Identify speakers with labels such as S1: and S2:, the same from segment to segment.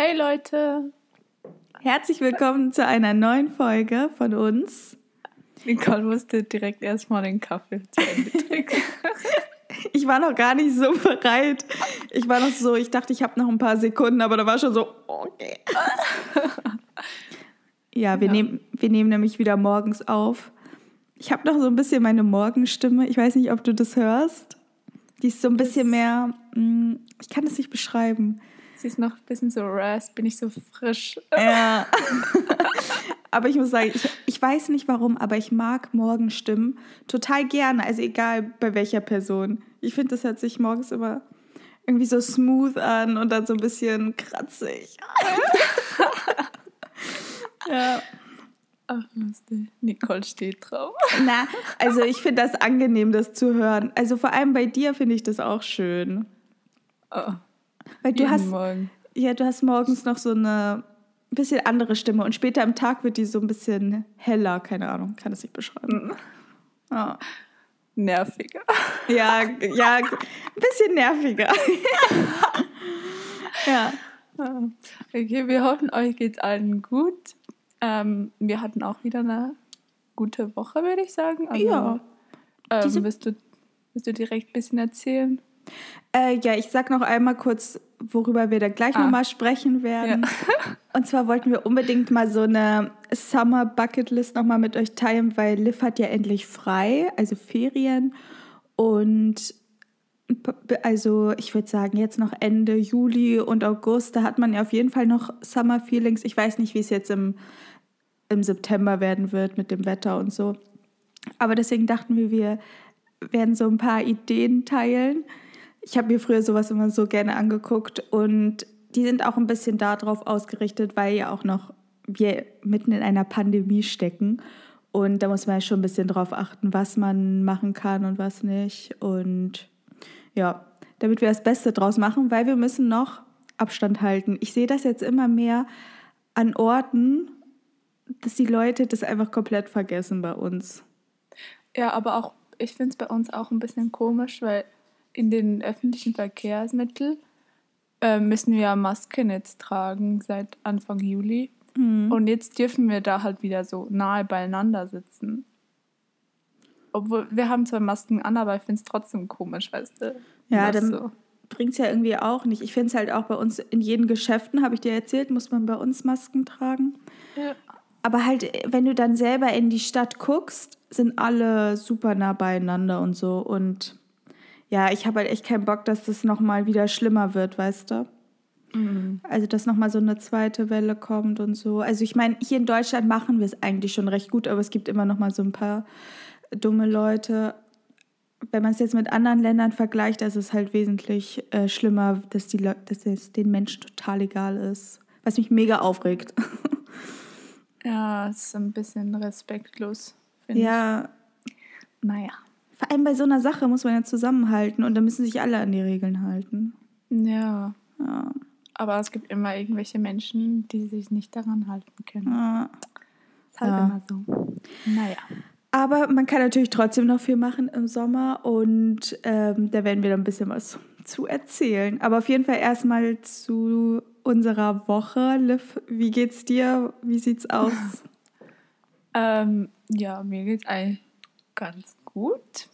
S1: Hey Leute!
S2: Herzlich willkommen zu einer neuen Folge von uns.
S1: Nicole musste direkt erstmal den Kaffee zu Ende trinken.
S2: ich war noch gar nicht so bereit. Ich war noch so, ich dachte, ich habe noch ein paar Sekunden, aber da war schon so, okay. Ja, wir, ja. Nehmen, wir nehmen nämlich wieder morgens auf. Ich habe noch so ein bisschen meine Morgenstimme. Ich weiß nicht, ob du das hörst. Die ist so ein bisschen mehr, mm, ich kann es nicht beschreiben.
S1: Sie ist noch ein bisschen so rasp, bin ich so frisch.
S2: Ja. aber ich muss sagen, ich, ich weiß nicht warum, aber ich mag Morgenstimmen total gerne. Also egal bei welcher Person. Ich finde, das hört sich morgens immer irgendwie so smooth an und dann so ein bisschen kratzig.
S1: ja. Ach, lustig. Nicole steht drauf.
S2: Na, also ich finde das angenehm, das zu hören. Also vor allem bei dir finde ich das auch schön. Oh. Weil du hast. Morgen. Ja, du hast morgens noch so eine bisschen andere Stimme und später am Tag wird die so ein bisschen heller, keine Ahnung, kann es nicht beschreiben.
S1: Oh. Nerviger.
S2: Ja, ja, ein bisschen nerviger.
S1: ja. Okay, wir hoffen, euch geht's allen gut. Ähm, wir hatten auch wieder eine gute Woche, würde ich sagen. Also, ja. Ähm, willst, du, willst du direkt ein bisschen erzählen?
S2: Äh, ja, ich sag noch einmal kurz, worüber wir dann gleich ah. nochmal sprechen werden. Ja. Und zwar wollten wir unbedingt mal so eine Summer Bucket List nochmal mit euch teilen, weil Liv hat ja endlich frei, also Ferien. Und also ich würde sagen, jetzt noch Ende Juli und August, da hat man ja auf jeden Fall noch Summer Feelings. Ich weiß nicht, wie es jetzt im, im September werden wird mit dem Wetter und so. Aber deswegen dachten wir, wir werden so ein paar Ideen teilen. Ich habe mir früher sowas immer so gerne angeguckt und die sind auch ein bisschen darauf ausgerichtet, weil ja auch noch wir mitten in einer Pandemie stecken. Und da muss man ja schon ein bisschen drauf achten, was man machen kann und was nicht. Und ja, damit wir das Beste draus machen, weil wir müssen noch Abstand halten. Ich sehe das jetzt immer mehr an Orten, dass die Leute das einfach komplett vergessen bei uns.
S1: Ja, aber auch, ich finde es bei uns auch ein bisschen komisch, weil in den öffentlichen Verkehrsmitteln äh, müssen wir Masken jetzt tragen seit Anfang Juli. Mhm. Und jetzt dürfen wir da halt wieder so nahe beieinander sitzen. Obwohl, wir haben zwar Masken an, aber ich finde es trotzdem komisch, weißt du?
S2: Ja, dann so. bringt es ja irgendwie auch nicht. Ich finde es halt auch bei uns in jeden Geschäften, habe ich dir erzählt, muss man bei uns Masken tragen. Ja. Aber halt, wenn du dann selber in die Stadt guckst, sind alle super nah beieinander und so. Und ja, ich habe halt echt keinen Bock, dass das nochmal wieder schlimmer wird, weißt du? Mhm. Also, dass nochmal so eine zweite Welle kommt und so. Also, ich meine, hier in Deutschland machen wir es eigentlich schon recht gut, aber es gibt immer nochmal so ein paar dumme Leute. Wenn man es jetzt mit anderen Ländern vergleicht, ist es halt wesentlich äh, schlimmer, dass, die dass es den Menschen total egal ist. Was mich mega aufregt.
S1: Ja, es ist ein bisschen respektlos.
S2: Ja. Ich. Naja. Vor allem bei so einer Sache muss man ja zusammenhalten und da müssen sich alle an die Regeln halten.
S1: Ja. ja. Aber es gibt immer irgendwelche Menschen, die sich nicht daran halten können. Ja. Ist halt ja. immer so. Naja.
S2: Aber man kann natürlich trotzdem noch viel machen im Sommer und ähm, da werden wir dann ein bisschen was zu erzählen. Aber auf jeden Fall erstmal zu unserer Woche. Liv, wie geht's dir? Wie sieht's aus?
S1: ähm, ja, mir geht's eigentlich ganz gut.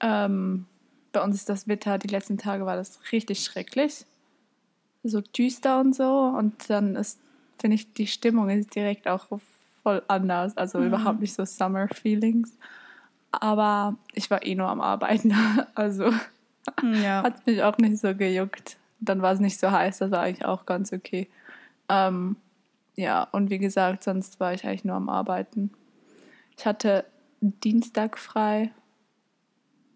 S1: Ähm, bei uns ist das Wetter, die letzten Tage war das richtig schrecklich. So düster und so. Und dann ist, finde ich, die Stimmung ist direkt auch voll anders. Also mhm. überhaupt nicht so Summer Feelings. Aber ich war eh nur am Arbeiten. Also ja. hat mich auch nicht so gejuckt. Dann war es nicht so heiß, das war eigentlich auch ganz okay. Ähm, ja, und wie gesagt, sonst war ich eigentlich nur am Arbeiten. Ich hatte Dienstag frei,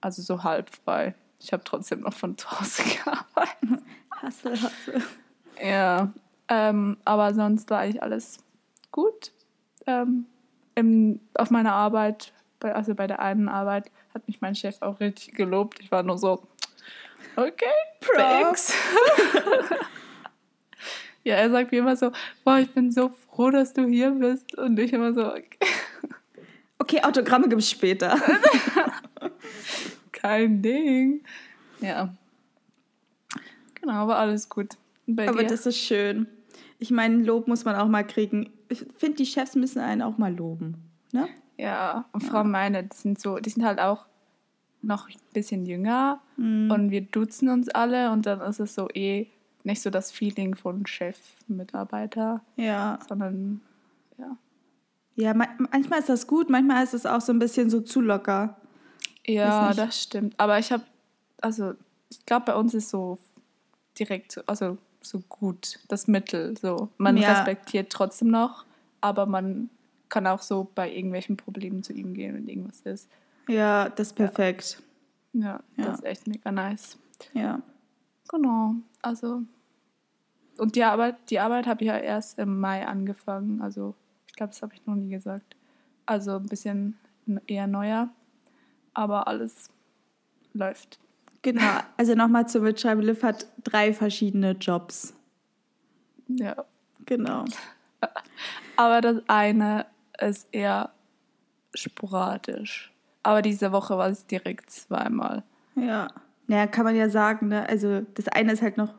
S1: also so halb frei. Ich habe trotzdem noch von zu Hause gearbeitet.
S2: Hasse, hasse.
S1: Ja, ähm, aber sonst war eigentlich alles gut. Ähm, im, auf meiner Arbeit, bei, also bei der einen Arbeit, hat mich mein Chef auch richtig gelobt. Ich war nur so, okay, thanks. ja, er sagt mir immer so, boah, ich bin so froh, dass du hier bist. Und ich immer so, okay.
S2: Okay, Autogramme gibt es später.
S1: Kein Ding. Ja. Genau, aber alles gut.
S2: Bei Aber dir? das ist schön. Ich meine, Lob muss man auch mal kriegen. Ich finde, die Chefs müssen einen auch mal loben. Ne?
S1: Ja, und Frau ja. meine, die sind so, die sind halt auch noch ein bisschen jünger mhm. und wir duzen uns alle und dann ist es so eh nicht so das Feeling von Chef, Mitarbeiter. Ja. Sondern. Ja,
S2: manchmal ist das gut, manchmal ist es auch so ein bisschen so zu locker.
S1: Ja, das stimmt. Aber ich habe, also ich glaube, bei uns ist so direkt, also so gut das Mittel. So, man ja. respektiert trotzdem noch, aber man kann auch so bei irgendwelchen Problemen zu ihm gehen, wenn irgendwas ist.
S2: Ja, das ist perfekt.
S1: Ja, ja das ist echt mega nice. Ja. Genau. Also und die Arbeit, die Arbeit habe ich ja erst im Mai angefangen. Also ich glaube, das habe ich noch nie gesagt. Also ein bisschen eher neuer, aber alles läuft.
S2: Genau, also nochmal zu Mitschreiben, Liv hat drei verschiedene Jobs.
S1: Ja.
S2: Genau.
S1: Aber das eine ist eher sporadisch. Aber diese Woche war es direkt zweimal.
S2: Ja. Naja, kann man ja sagen, ne? Also das eine ist halt noch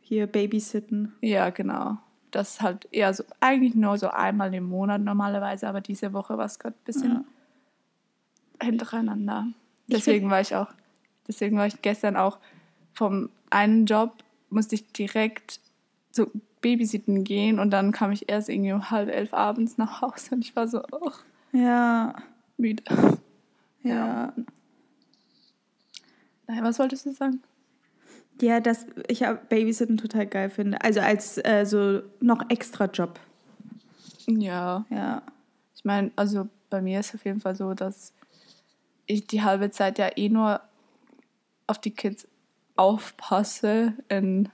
S2: hier Babysitten.
S1: Ja, genau. Das ist halt eher so, eigentlich nur so einmal im Monat normalerweise, aber diese Woche war es gerade ein bisschen ja. hintereinander. Deswegen war ich auch Deswegen war ich gestern auch vom einen Job, musste ich direkt zu Babysitten gehen und dann kam ich erst irgendwie um halb elf abends nach Hause und ich war so, oh,
S2: ja.
S1: Müde.
S2: Ja. ja.
S1: Nein, was wolltest du sagen?
S2: Ja, dass ich Babysitten total geil finde. Also als äh, so noch extra Job.
S1: Ja.
S2: Ja.
S1: Ich meine, also bei mir ist es auf jeden Fall so, dass ich die halbe Zeit ja eh nur auf die Kids aufpasse, in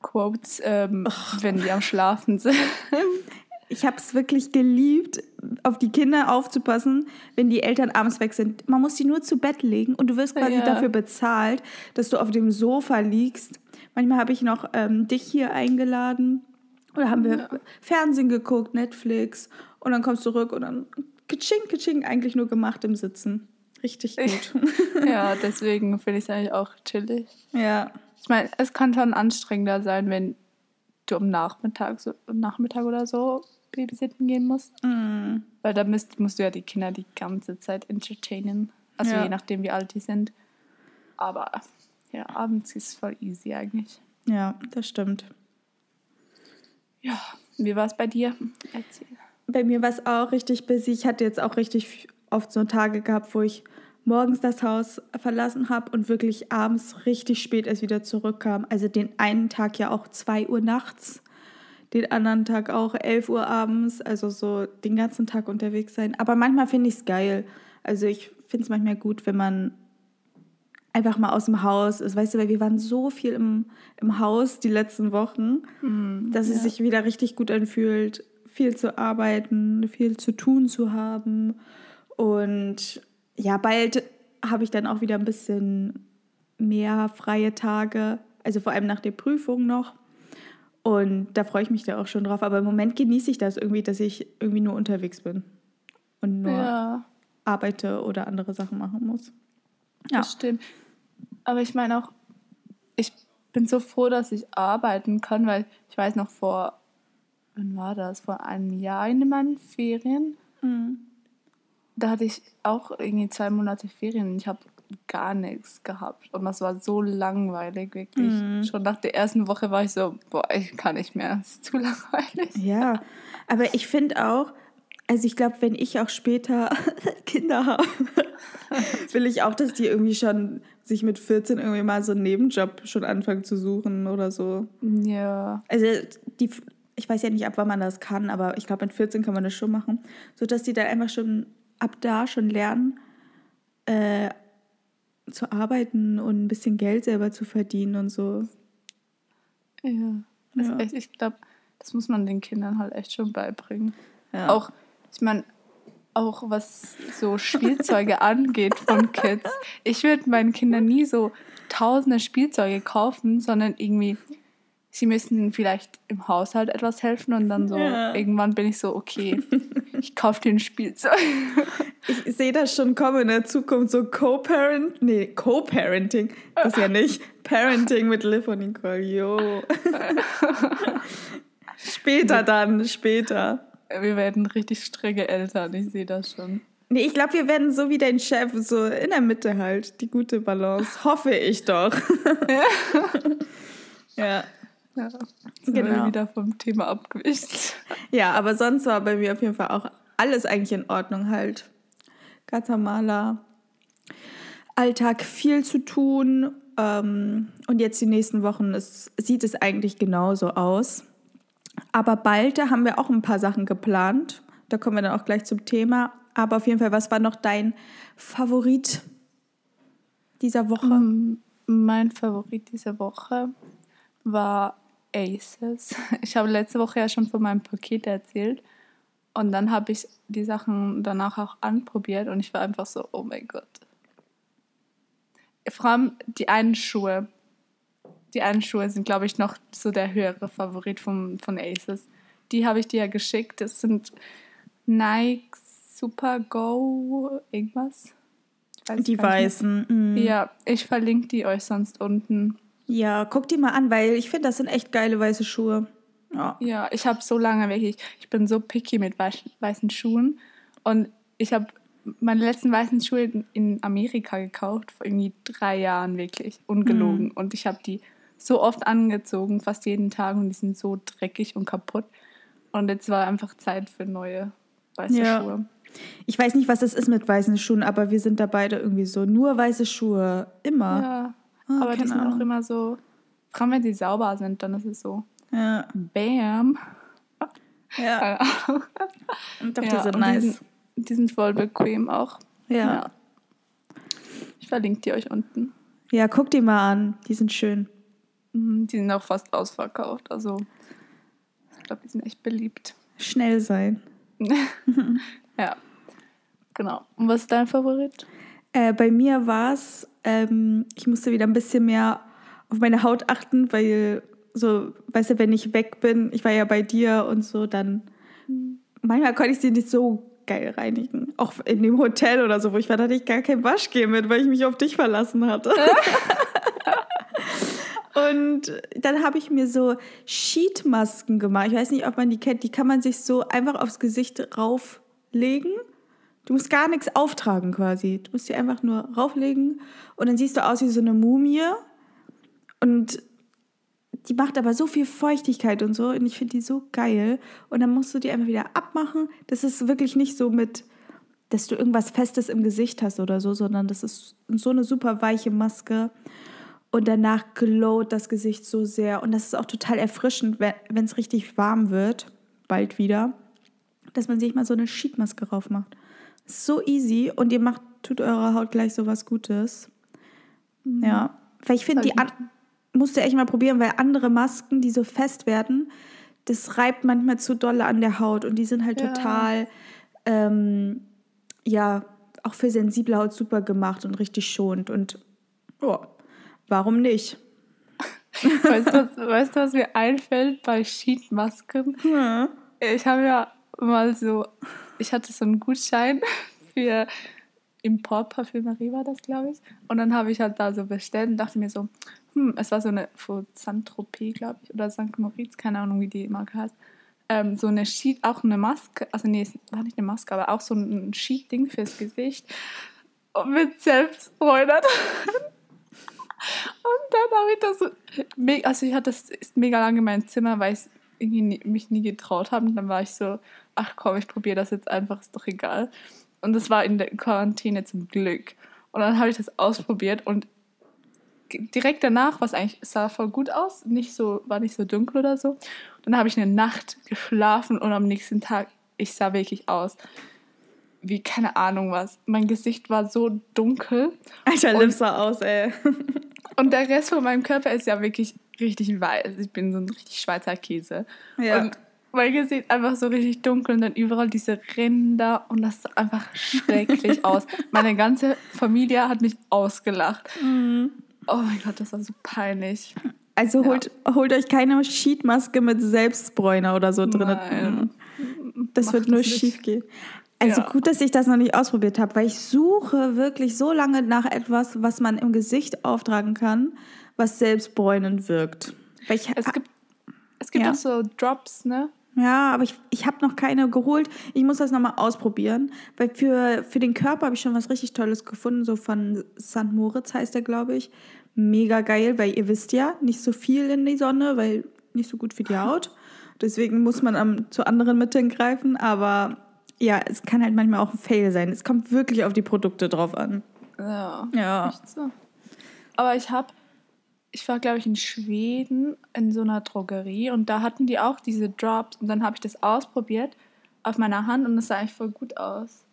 S1: Quotes, ähm, wenn die am Schlafen sind.
S2: Ich habe es wirklich geliebt, auf die Kinder aufzupassen, wenn die Eltern abends weg sind. Man muss die nur zu Bett legen und du wirst quasi ja. dafür bezahlt, dass du auf dem Sofa liegst. Manchmal habe ich noch ähm, dich hier eingeladen oder haben wir ja. Fernsehen geguckt, Netflix und dann kommst du zurück und dann kitsching, kitsching, eigentlich nur gemacht im Sitzen. Richtig gut.
S1: ja, deswegen finde ich es eigentlich auch chillig.
S2: Ja.
S1: Ich meine, es kann schon anstrengender sein, wenn du am Nachmittag, so, am Nachmittag oder so babysitten gehen musst.
S2: Mm.
S1: Weil da musst, musst du ja die Kinder die ganze Zeit entertainen. Also ja. je nachdem, wie alt die sind. Aber ja, abends ist es voll easy eigentlich.
S2: Ja, das stimmt.
S1: Ja, wie war es bei dir? Erzähl.
S2: Bei mir war es auch richtig busy. Ich hatte jetzt auch richtig oft so Tage gehabt, wo ich morgens das Haus verlassen habe und wirklich abends richtig spät erst wieder zurückkam. Also den einen Tag ja auch 2 Uhr nachts, den anderen Tag auch 11 Uhr abends, also so den ganzen Tag unterwegs sein. Aber manchmal finde ich es geil. Also ich finde es manchmal gut, wenn man einfach mal aus dem Haus ist. Weißt du, weil wir waren so viel im, im Haus die letzten Wochen, mm, dass ja. es sich wieder richtig gut anfühlt, viel zu arbeiten, viel zu tun zu haben und ja, bald habe ich dann auch wieder ein bisschen mehr freie Tage, also vor allem nach der Prüfung noch. Und da freue ich mich da auch schon drauf. Aber im Moment genieße ich das irgendwie, dass ich irgendwie nur unterwegs bin und nur ja. arbeite oder andere Sachen machen muss.
S1: Ja. Das stimmt. Aber ich meine auch, ich bin so froh, dass ich arbeiten kann, weil ich weiß noch vor, wann war das? Vor einem Jahr in meinen Ferien. Mhm da hatte ich auch irgendwie zwei Monate Ferien ich habe gar nichts gehabt. Und das war so langweilig, wirklich. Mhm. Schon nach der ersten Woche war ich so, boah, ich kann nicht mehr, es ist zu langweilig.
S2: Ja, aber ich finde auch, also ich glaube, wenn ich auch später Kinder habe, will ich auch, dass die irgendwie schon sich mit 14 irgendwie mal so einen Nebenjob schon anfangen zu suchen oder so.
S1: Ja.
S2: Also die, ich weiß ja nicht, ab wann man das kann, aber ich glaube, mit 14 kann man das schon machen, sodass die dann einfach schon ab da schon lernen, äh, zu arbeiten und ein bisschen Geld selber zu verdienen und so.
S1: Ja, ja. Echt, ich glaube, das muss man den Kindern halt echt schon beibringen. Ja. Auch, ich meine, auch was so Spielzeuge angeht von Kids. Ich würde meinen Kindern nie so tausende Spielzeuge kaufen, sondern irgendwie sie müssen vielleicht im Haushalt etwas helfen und dann so ja. irgendwann bin ich so, okay, ich kaufe dir ein Spielzeug.
S2: Ich sehe das schon kommen in der Zukunft, so Co-Parent, nee, Co-Parenting, das ja nicht, Parenting mit Liv und Nicole, jo. später dann, später.
S1: Wir werden richtig strenge Eltern, ich sehe das schon.
S2: Nee, ich glaube, wir werden so wie dein Chef, so in der Mitte halt, die gute Balance. Hoffe ich doch.
S1: ja. ja. Sind genau. wieder vom Thema abgewicht.
S2: Ja, aber sonst war bei mir auf jeden Fall auch alles eigentlich in Ordnung halt. Ganz normaler Alltag, viel zu tun. Ähm, und jetzt die nächsten Wochen ist, sieht es eigentlich genauso aus. Aber bald da haben wir auch ein paar Sachen geplant. Da kommen wir dann auch gleich zum Thema. Aber auf jeden Fall, was war noch dein Favorit dieser Woche? Mm,
S1: mein Favorit dieser Woche war Aces. Ich habe letzte Woche ja schon von meinem Paket erzählt. Und dann habe ich die Sachen danach auch anprobiert und ich war einfach so, oh mein Gott. Vor allem die einen Schuhe. Die einen Schuhe sind, glaube ich, noch so der höhere Favorit von, von Aces. Die habe ich dir ja geschickt. Das sind Nike Super Go irgendwas.
S2: die weißen.
S1: Mhm. Ja, ich verlinke die euch sonst unten.
S2: Ja, guck die mal an, weil ich finde, das sind echt geile weiße Schuhe.
S1: Ja, ja ich habe so lange wirklich, ich bin so picky mit weißen Schuhen und ich habe meine letzten weißen Schuhe in Amerika gekauft, vor irgendwie drei Jahren wirklich, ungelogen. Mhm. Und ich habe die so oft angezogen, fast jeden Tag und die sind so dreckig und kaputt. Und jetzt war einfach Zeit für neue weiße ja. Schuhe.
S2: Ich weiß nicht, was das ist mit weißen Schuhen, aber wir sind da beide irgendwie so. Nur weiße Schuhe, immer. Ja,
S1: oh, aber die sind auch immer so, vor allem wenn sie sauber sind, dann ist es so. Ja. Bam. Ja. Und doch, ja, die sind nice. Die sind, die sind, voll bequem auch. Ja. ja. Ich verlinke die euch unten.
S2: Ja, guck die mal an. Die sind schön.
S1: Mhm, die sind auch fast ausverkauft. Also, ich glaube, die sind echt beliebt.
S2: Schnell sein.
S1: ja. Genau. Und was ist dein Favorit?
S2: Äh, bei mir war es, ähm, ich musste wieder ein bisschen mehr auf meine Haut achten, weil so, weißt du, wenn ich weg bin, ich war ja bei dir und so, dann manchmal konnte ich sie nicht so geil reinigen. Auch in dem Hotel oder so, wo ich war, da hatte ich gar kein Waschgel mit, weil ich mich auf dich verlassen hatte. und dann habe ich mir so Sheetmasken gemacht. Ich weiß nicht, ob man die kennt. Die kann man sich so einfach aufs Gesicht rauflegen. Du musst gar nichts auftragen quasi. Du musst die einfach nur rauflegen und dann siehst du aus wie so eine Mumie. Und die macht aber so viel Feuchtigkeit und so und ich finde die so geil. Und dann musst du die einfach wieder abmachen. Das ist wirklich nicht so mit, dass du irgendwas Festes im Gesicht hast oder so, sondern das ist so eine super weiche Maske. Und danach glowt das Gesicht so sehr. Und das ist auch total erfrischend, wenn es richtig warm wird, bald wieder, dass man sich mal so eine Sheetmaske drauf macht. So easy und ihr macht, tut eurer Haut gleich so was Gutes. Mhm. Ja, weil ich finde, die, an, musst du echt mal probieren, weil andere Masken, die so fest werden, das reibt manchmal zu dolle an der Haut und die sind halt ja. total, ähm, ja, auch für sensible Haut super gemacht und richtig schonend. Und oh, warum nicht?
S1: Weißt du, was, weißt du, was mir einfällt bei Sheetmasken? Ja. Ich habe ja mal so, ich hatte so einen Gutschein für Importparfümerie war das, glaube ich. Und dann habe ich halt da so bestellt und dachte mir so, hm, es war so eine von Saint-Tropez, glaube ich, oder St. Moritz, keine Ahnung, wie die Marke heißt. Ähm, so eine Sheet, auch eine Maske, also nee, es war nicht eine Maske, aber auch so ein Sheet-Ding fürs Gesicht. Und mit Selbstfreude. und dann habe ich das so, also ich hatte das mega lange in meinem Zimmer, weil ich mich nie getraut habe. Und dann war ich so, ach komm, ich probiere das jetzt einfach, ist doch egal. Und das war in der Quarantäne zum Glück. Und dann habe ich das ausprobiert und direkt danach, was eigentlich sah voll gut aus, nicht so, war nicht so dunkel oder so. Dann habe ich eine Nacht geschlafen und am nächsten Tag, ich sah wirklich aus wie keine Ahnung was. Mein Gesicht war so dunkel.
S2: Alter, Lips sah aus, ey.
S1: und der Rest von meinem Körper ist ja wirklich richtig weiß. Ich bin so ein richtig Schweizer Käse. Ja. Und mein Gesicht einfach so richtig dunkel und dann überall diese Ränder und das sah einfach schrecklich aus. Meine ganze Familie hat mich ausgelacht. Mhm. Oh mein Gott, das war so peinlich.
S2: Also holt, ja. holt euch keine Sheetmaske mit Selbstbräuner oder so drin. Nein. Das Mach wird nur schief gehen. Also ja. gut, dass ich das noch nicht ausprobiert habe, weil ich suche wirklich so lange nach etwas, was man im Gesicht auftragen kann, was selbstbräunend wirkt. Weil ich,
S1: es gibt, es gibt
S2: Ja.
S1: auch so Drops, ne?
S2: Ja, aber ich, ich habe noch keine geholt. Ich muss das nochmal ausprobieren. Weil für, für den Körper habe ich schon was richtig Tolles gefunden. So von St. Moritz heißt der, glaube ich. Mega geil, weil ihr wisst ja, nicht so viel in die Sonne, weil nicht so gut für die Haut. Deswegen muss man am, zu anderen Mitteln greifen. Aber ja, es kann halt manchmal auch ein Fail sein. Es kommt wirklich auf die Produkte drauf an.
S1: Ja.
S2: Ja.
S1: So. Aber ich habe, ich war glaube ich in Schweden in so einer Drogerie und da hatten die auch diese Drops und dann habe ich das ausprobiert auf meiner Hand und das sah eigentlich voll gut aus.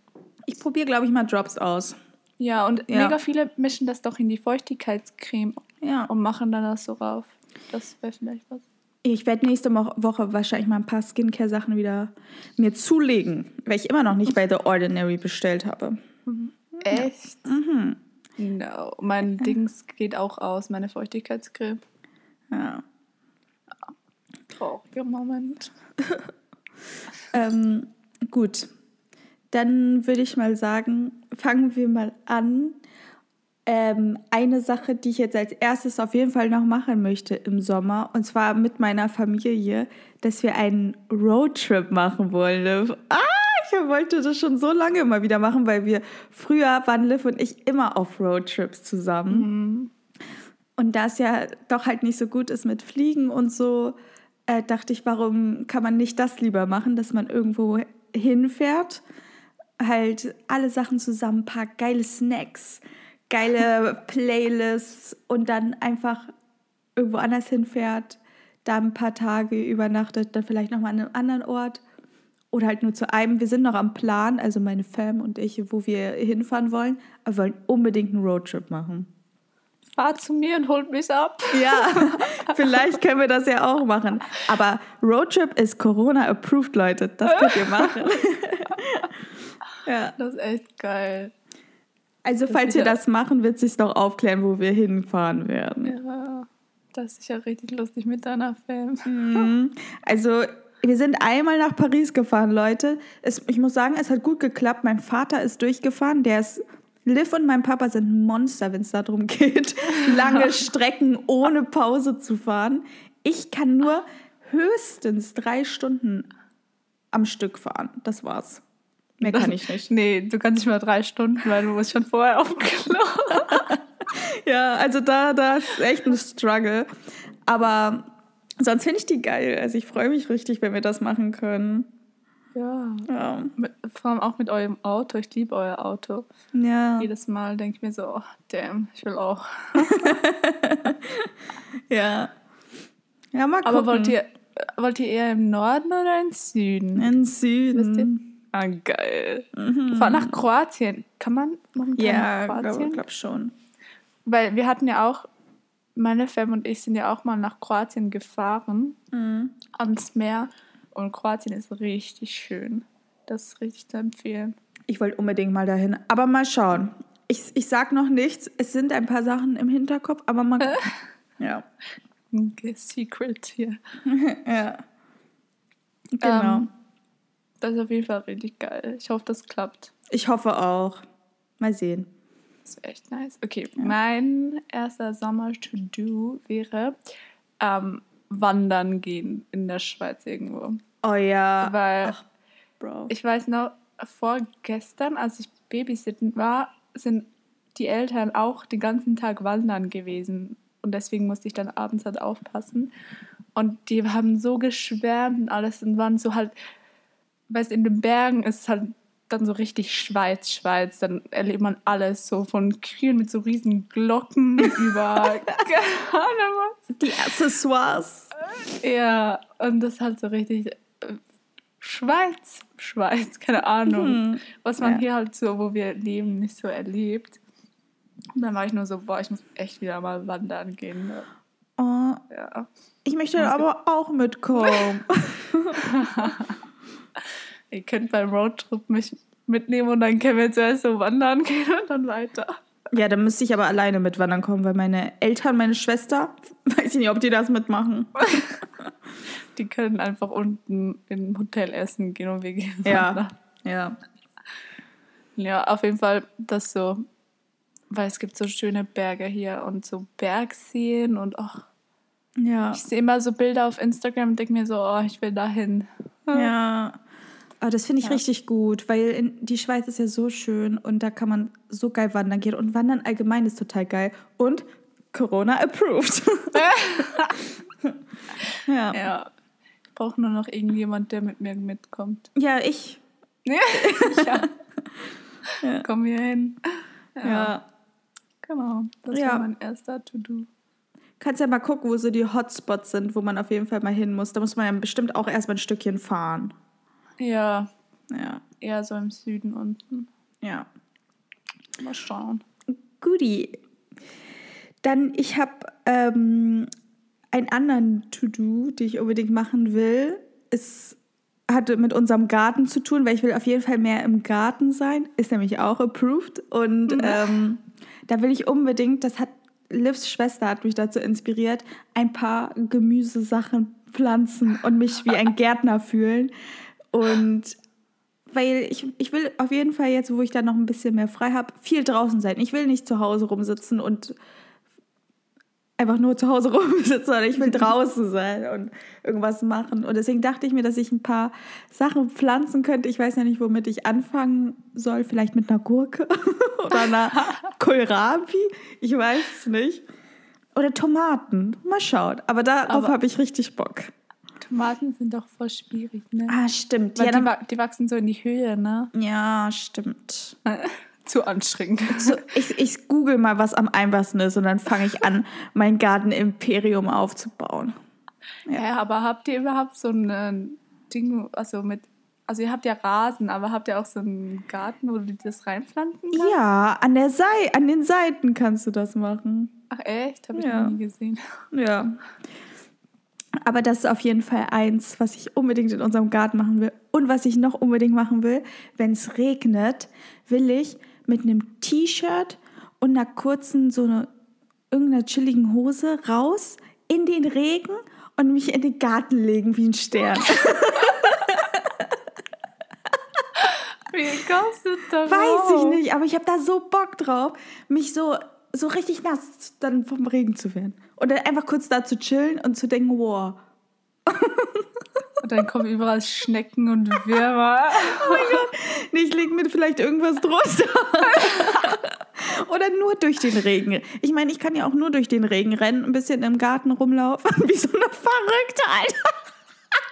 S2: Ich probiere, glaube ich, mal Drops aus.
S1: Ja, und
S2: Ja.
S1: mega viele mischen das doch in die Feuchtigkeitscreme
S2: Ja.
S1: und machen dann das so rauf. Das wäre vielleicht was.
S2: Ich werde nächste Woche wahrscheinlich mal ein paar Skincare-Sachen wieder mir zulegen, weil ich immer noch nicht bei The Ordinary bestellt habe.
S1: Echt?
S2: Mhm.
S1: No. Mein Dings geht auch aus, meine Feuchtigkeitscreme.
S2: Ja.
S1: Trauriger Moment.
S2: Ähm, gut, dann würde ich mal sagen, fangen wir mal an. Ähm, eine Sache, die ich jetzt als erstes auf jeden Fall noch machen möchte im Sommer, und zwar mit meiner Familie, dass wir einen Roadtrip machen wollen. Ah, ich wollte das schon so lange mal wieder machen, weil wir früher waren Liv und ich immer auf Roadtrips zusammen. Und da es ja doch halt nicht so gut ist mit Fliegen und so, äh, dachte ich, warum kann man nicht das lieber machen, dass man irgendwo hinfährt, halt alle Sachen zusammenpackt, geile Snacks, geile Playlists und dann einfach irgendwo anders hinfährt, da ein paar Tage übernachtet, dann vielleicht nochmal an einem anderen Ort oder halt nur zu einem. Wir sind noch am Plan, also meine Fam und ich, wo wir hinfahren wollen, aber wir wollen unbedingt einen Roadtrip machen.
S1: Fahrt zu mir und holt mich ab.
S2: Ja, vielleicht können wir das ja auch machen. Aber Roadtrip ist Corona-approved, Leute. Das könnt ihr machen. ja.
S1: Das ist echt geil.
S2: Also,
S1: Das
S2: falls wir
S1: ja-
S2: das machen, wird sich noch aufklären, wo wir hinfahren werden.
S1: Ja, das ist sicher richtig lustig mit deiner Film.
S2: Mhm. Also, wir sind einmal nach Paris gefahren, Leute. Es, ich muss sagen, es hat gut geklappt. Mein Vater ist durchgefahren. Der ist. Liv und mein Papa sind Monster, wenn es darum geht, lange Strecken ohne Pause zu fahren. Ich kann nur höchstens drei Stunden am Stück fahren. Das war's. Mehr kann ich nicht.
S1: Nee, du kannst nicht mal drei Stunden, weil du musst schon vorher auf dem Klo.
S2: Ja, also da, da ist echt ein Struggle. Aber sonst finde ich die geil. Also ich freue mich richtig, wenn wir das machen können.
S1: Ja.
S2: Ja.
S1: Mit, vor allem auch mit eurem Auto. Ich liebe euer Auto.
S2: Ja.
S1: Jedes Mal denke ich mir so, oh, damn, ich will auch.
S2: Ja. Ja, mal gucken.
S1: Aber wollt ihr, wollt ihr eher im Norden oder im Süden?
S2: In Süden.
S1: Ah, geil. Fahr nach Kroatien. Kann man momentan
S2: Ja,
S1: nach Kroatien?
S2: glaube glaub schon.
S1: Weil wir hatten ja auch, meine Fam und ich sind ja auch mal nach Kroatien gefahren,
S2: Mhm.
S1: ans Meer. Und Kroatien ist richtig schön. Das ist richtig zu empfehlen.
S2: Ich wollte unbedingt mal dahin. Aber mal schauen. Ich, ich sag noch nichts. Es sind ein paar Sachen im Hinterkopf, aber gucken. ja.
S1: Secret hier.
S2: ja. Genau.
S1: Ähm, das ist auf jeden Fall richtig geil. Ich hoffe, das klappt.
S2: ich hoffe auch. Mal sehen.
S1: Das wäre echt nice. Okay, mein erster Sommer-To-Do wäre ähm, wandern gehen in der Schweiz irgendwo.
S2: Oh ja.
S1: Weil
S2: Ach, Bro.
S1: ich weiß noch, vorgestern, als ich Babysitten war, sind die Eltern auch den ganzen Tag wandern gewesen. Und deswegen musste ich dann abends halt aufpassen. Und die haben so geschwärmt und alles und waren so halt, weißt in den Bergen ist halt dann so richtig Schweiz, Schweiz. Dann erlebt man alles so von Kühen mit so riesen Glocken über.
S2: Die Accessoires.
S1: Ja, und das halt so richtig äh, Schweiz, Schweiz, keine Ahnung.
S2: Mhm.
S1: Was man
S2: Ja.
S1: hier halt so, wo wir leben, nicht so erlebt. Und dann war ich nur so, boah, ich muss echt wieder mal wandern gehen. Ne?
S2: Oh,
S1: Ja.
S2: ich möchte aber auch mitkommen.
S1: Ihr könnt beim Roadtrip mich mitnehmen und dann können wir zuerst so wandern gehen und dann weiter.
S2: ja, dann müsste ich aber alleine mitwandern kommen, weil meine Eltern, meine Schwester, weiß ich nicht, ob die das mitmachen.
S1: Die können einfach unten im Hotel essen gehen und wir gehen
S2: Ja.
S1: wandern.
S2: Ja.
S1: Ja, auf jeden Fall das so weil es gibt so schöne Berge hier und so Bergseen und auch.
S2: Ja.
S1: Ich sehe immer so Bilder auf Instagram und denke mir so, oh, ich will dahin.
S2: Ja. Aber das finde ich
S1: Ja.
S2: richtig gut, weil in, die Schweiz ist ja so schön und da kann man so geil wandern gehen. Und Wandern allgemein ist total geil. Und Corona approved. ja. ja.
S1: Ja. Ich brauche nur noch irgendjemand, der mit mir mitkommt.
S2: ich.
S1: ja.
S2: Ja.
S1: Komm hier hin.
S2: Ja.
S1: Genau. Das
S2: Ja.
S1: war mein erster To-Do.
S2: Kannst ja mal gucken, wo so die Hotspots sind, wo man auf jeden Fall mal hin muss. Da muss man ja bestimmt auch erstmal ein Stückchen fahren.
S1: Ja,
S2: Ja.
S1: eher so im Süden unten.
S2: Ja.
S1: Mal schauen.
S2: Guti. Dann, ich habe ähm, einen anderen To-Do, den ich unbedingt machen will. Es hatte mit unserem Garten zu tun, weil ich will auf jeden Fall mehr im Garten sein. Ist nämlich auch approved. Und ähm, da will ich unbedingt, das hat Livs Schwester hat mich dazu inspiriert, ein paar Gemüsesachen pflanzen und mich wie ein Gärtner fühlen. Und weil ich, ich will auf jeden Fall jetzt, wo ich dann noch ein bisschen mehr frei habe, viel draußen sein. Ich will nicht zu Hause rumsitzen und einfach nur zu Hause rumsitzen, sondern ich will draußen sein und irgendwas machen. Und deswegen dachte ich mir, dass ich ein paar Sachen pflanzen könnte. Ich weiß ja nicht, womit ich anfangen soll. Vielleicht mit einer Gurke oder einer Kohlrabi. Ich weiß es nicht. Oder Tomaten. Mal schauen. Aber darauf habe ich richtig Bock.
S1: Tomaten sind doch voll schwierig, ne?
S2: Ah, stimmt.
S1: Weil
S2: Ja,
S1: die,
S2: dann,
S1: wa- die wachsen so in die Höhe, ne?
S2: ja stimmt.
S1: Zu anstrengend.
S2: So, ich, ich google mal, was am einfachsten ist und dann fange ich an, mein Gartenimperium aufzubauen.
S1: Ja. aber habt ihr überhaupt so ein äh, Ding, also mit, also ihr habt ja Rasen, aber habt ihr auch so einen Garten, wo du das reinpflanzen kannst?
S2: Ja, an, der Sei an den Seiten kannst du das machen.
S1: Ach echt? Habe ich
S2: Ja.
S1: noch nie gesehen.
S2: Ja. Aber das ist auf jeden Fall eins, was ich unbedingt in unserem Garten machen will. Und was ich noch unbedingt machen will, wenn es regnet, will ich mit einem T-Shirt und einer kurzen, so eine, irgendeiner chilligen Hose raus in den Regen und mich in den Garten legen wie ein Stern.
S1: Wie kommst du da
S2: Weiß ich nicht, aber ich habe da so Bock drauf, mich so, so richtig nass dann vom Regen zu werden. Und dann einfach kurz da zu chillen und zu denken, wow.
S1: Und dann kommen überall Schnecken und Würmer.
S2: Nee, ich lege mir vielleicht irgendwas drunter. Oder nur durch den Regen. Ich meine, ich kann ja auch nur durch den Regen rennen, ein bisschen im Garten rumlaufen, wie so eine Verrückte, Alter.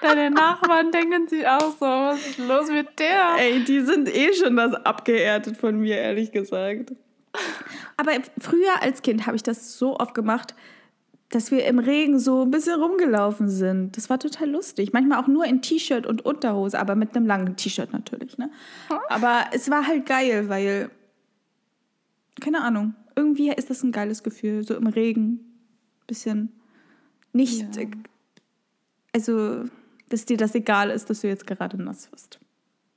S1: Deine Nachbarn denken sich auch so, was ist los mit der?
S2: Ey, die sind eh schon das abgehärtet von mir, ehrlich gesagt. Aber früher als Kind habe ich das so oft gemacht, dass wir im Regen so ein bisschen rumgelaufen sind. Das war total lustig. Manchmal auch nur in T-Shirt und Unterhose, aber mit einem langen T-Shirt natürlich. Ne? Aber es war halt geil, weil, keine Ahnung, irgendwie ist das ein geiles Gefühl, so im Regen. Bisschen nicht,
S1: Ja.
S2: also, dass dir das egal ist, dass du jetzt gerade nass wirst.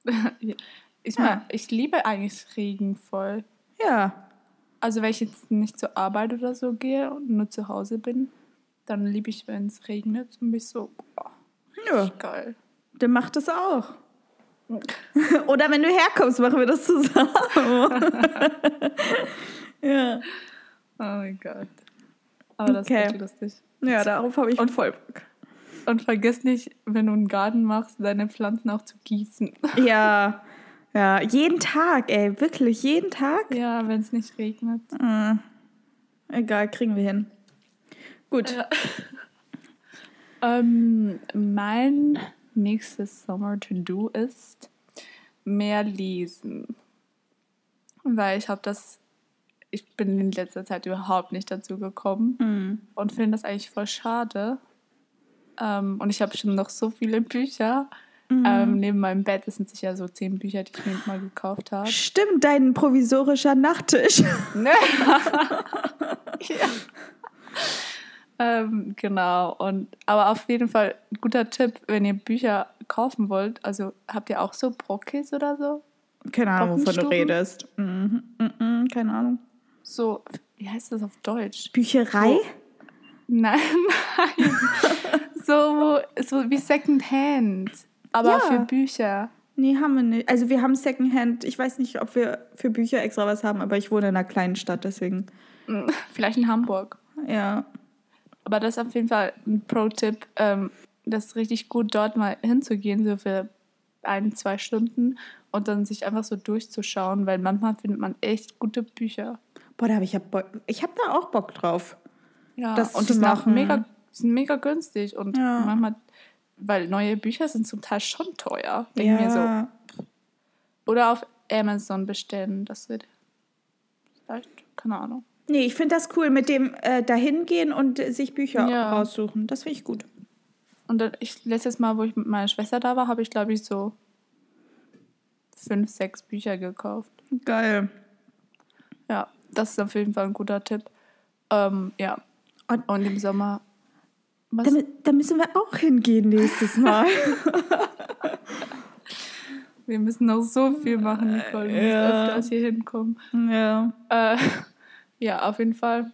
S1: Ich,
S2: Ja.
S1: mein, ich liebe eigentlich Regen voll.
S2: Ja,
S1: Also wenn ich jetzt nicht zur Arbeit oder so gehe und nur zu Hause bin, dann liebe ich, wenn es regnet und mich so, boah,
S2: ja.
S1: geil.
S2: Der macht das auch. Oder wenn du herkommst, machen wir das zusammen. ja.
S1: Oh mein Gott. Aber das
S2: Okay.
S1: ist lustig.
S2: ja, darauf habe ich
S1: Und-
S2: voll Bock.
S1: Und vergiss nicht, wenn du einen Garten machst, deine Pflanzen auch zu gießen.
S2: Ja, ja, jeden Tag, ey, wirklich, jeden Tag.
S1: Ja, wenn es nicht regnet.
S2: Äh, egal, kriegen wir hin. Gut.
S1: Ja. Ähm, mein nächstes Summer To-Do ist mehr lesen. Weil ich habe das, ich bin in letzter Zeit überhaupt nicht dazu gekommen
S2: Mhm.
S1: und finde das eigentlich voll schade. Ähm, und ich habe schon noch so viele Bücher. Ähm, neben meinem Bett, sind sicher so zehn Bücher, die ich mir mal gekauft habe.
S2: Stimmt, dein provisorischer Nachttisch.
S1: ja. ähm, genau. Und, aber auf jeden Fall ein guter Tipp, wenn ihr Bücher kaufen wollt. Also habt ihr auch so Brockis oder so?
S2: Keine Ahnung, wovon du redest. Mhm. Mhm. Keine Ahnung.
S1: So, wie heißt das auf Deutsch?
S2: Bücherei?
S1: Nein, nein. so, so wie Secondhand. Aber
S2: Ja.
S1: für Bücher.
S2: Nee, haben wir nicht. Also wir haben Secondhand. Ich weiß nicht, ob wir für Bücher extra was haben, aber ich wohne in einer kleinen Stadt, deswegen.
S1: Hm, vielleicht in Hamburg.
S2: Ja.
S1: Aber das ist auf jeden Fall ein Pro-Tipp. Ähm, das ist richtig gut, dort mal hinzugehen, so für ein, zwei Stunden und dann sich einfach so durchzuschauen, weil manchmal findet man echt gute Bücher.
S2: Boah, da habe ich ja ich habe da auch Bock drauf.
S1: Ja, das und die sind auch mega, sind mega günstig und ja. manchmal, weil neue Bücher sind zum Teil schon teuer. Denke ja. mir so. Oder auf Amazon bestellen, das wird vielleicht, keine Ahnung.
S2: Nee, ich finde das cool mit dem äh, dahin gehen und sich Bücher ja. raussuchen. Das finde ich gut.
S1: Und dann, ich letztes Mal, wo ich mit meiner Schwester da war, habe ich, glaube ich, so fünf, sechs Bücher gekauft.
S2: Geil.
S1: Ja, das ist auf jeden Fall ein guter Tipp. Ähm, ja. Und, und im Sommer.
S2: Was? Da, da müssen wir auch hingehen nächstes Mal.
S1: wir müssen noch so viel machen, Nicole. Wir ja. müssen öfters hier hinkommen.
S2: Ja.
S1: Äh, ja, auf jeden Fall.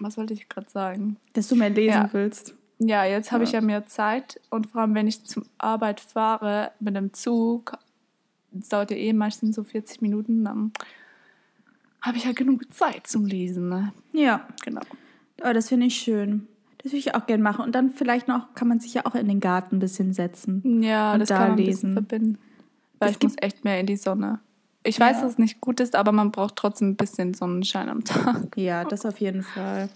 S1: Was wollte ich gerade sagen?
S2: Dass du mehr lesen ja. willst.
S1: Ja, jetzt habe ja. ich ja mehr Zeit und vor allem, wenn ich zur Arbeit fahre mit dem Zug, das dauert ja eh meistens so 40 Minuten, dann habe ich ja genug Zeit zum Lesen. Ne?
S2: Ja. Genau. Oh, das finde ich schön. Das würde ich auch gerne machen. Und dann vielleicht noch, kann man sich ja auch in den Garten ein bisschen setzen.
S1: Ja,
S2: und
S1: das da kann man lesen. verbinden. Weil es ich muss echt mehr in die Sonne. Ich weiß, ja. dass es nicht gut ist, aber man braucht trotzdem ein bisschen Sonnenschein am Tag.
S2: Ja, das auf jeden Fall.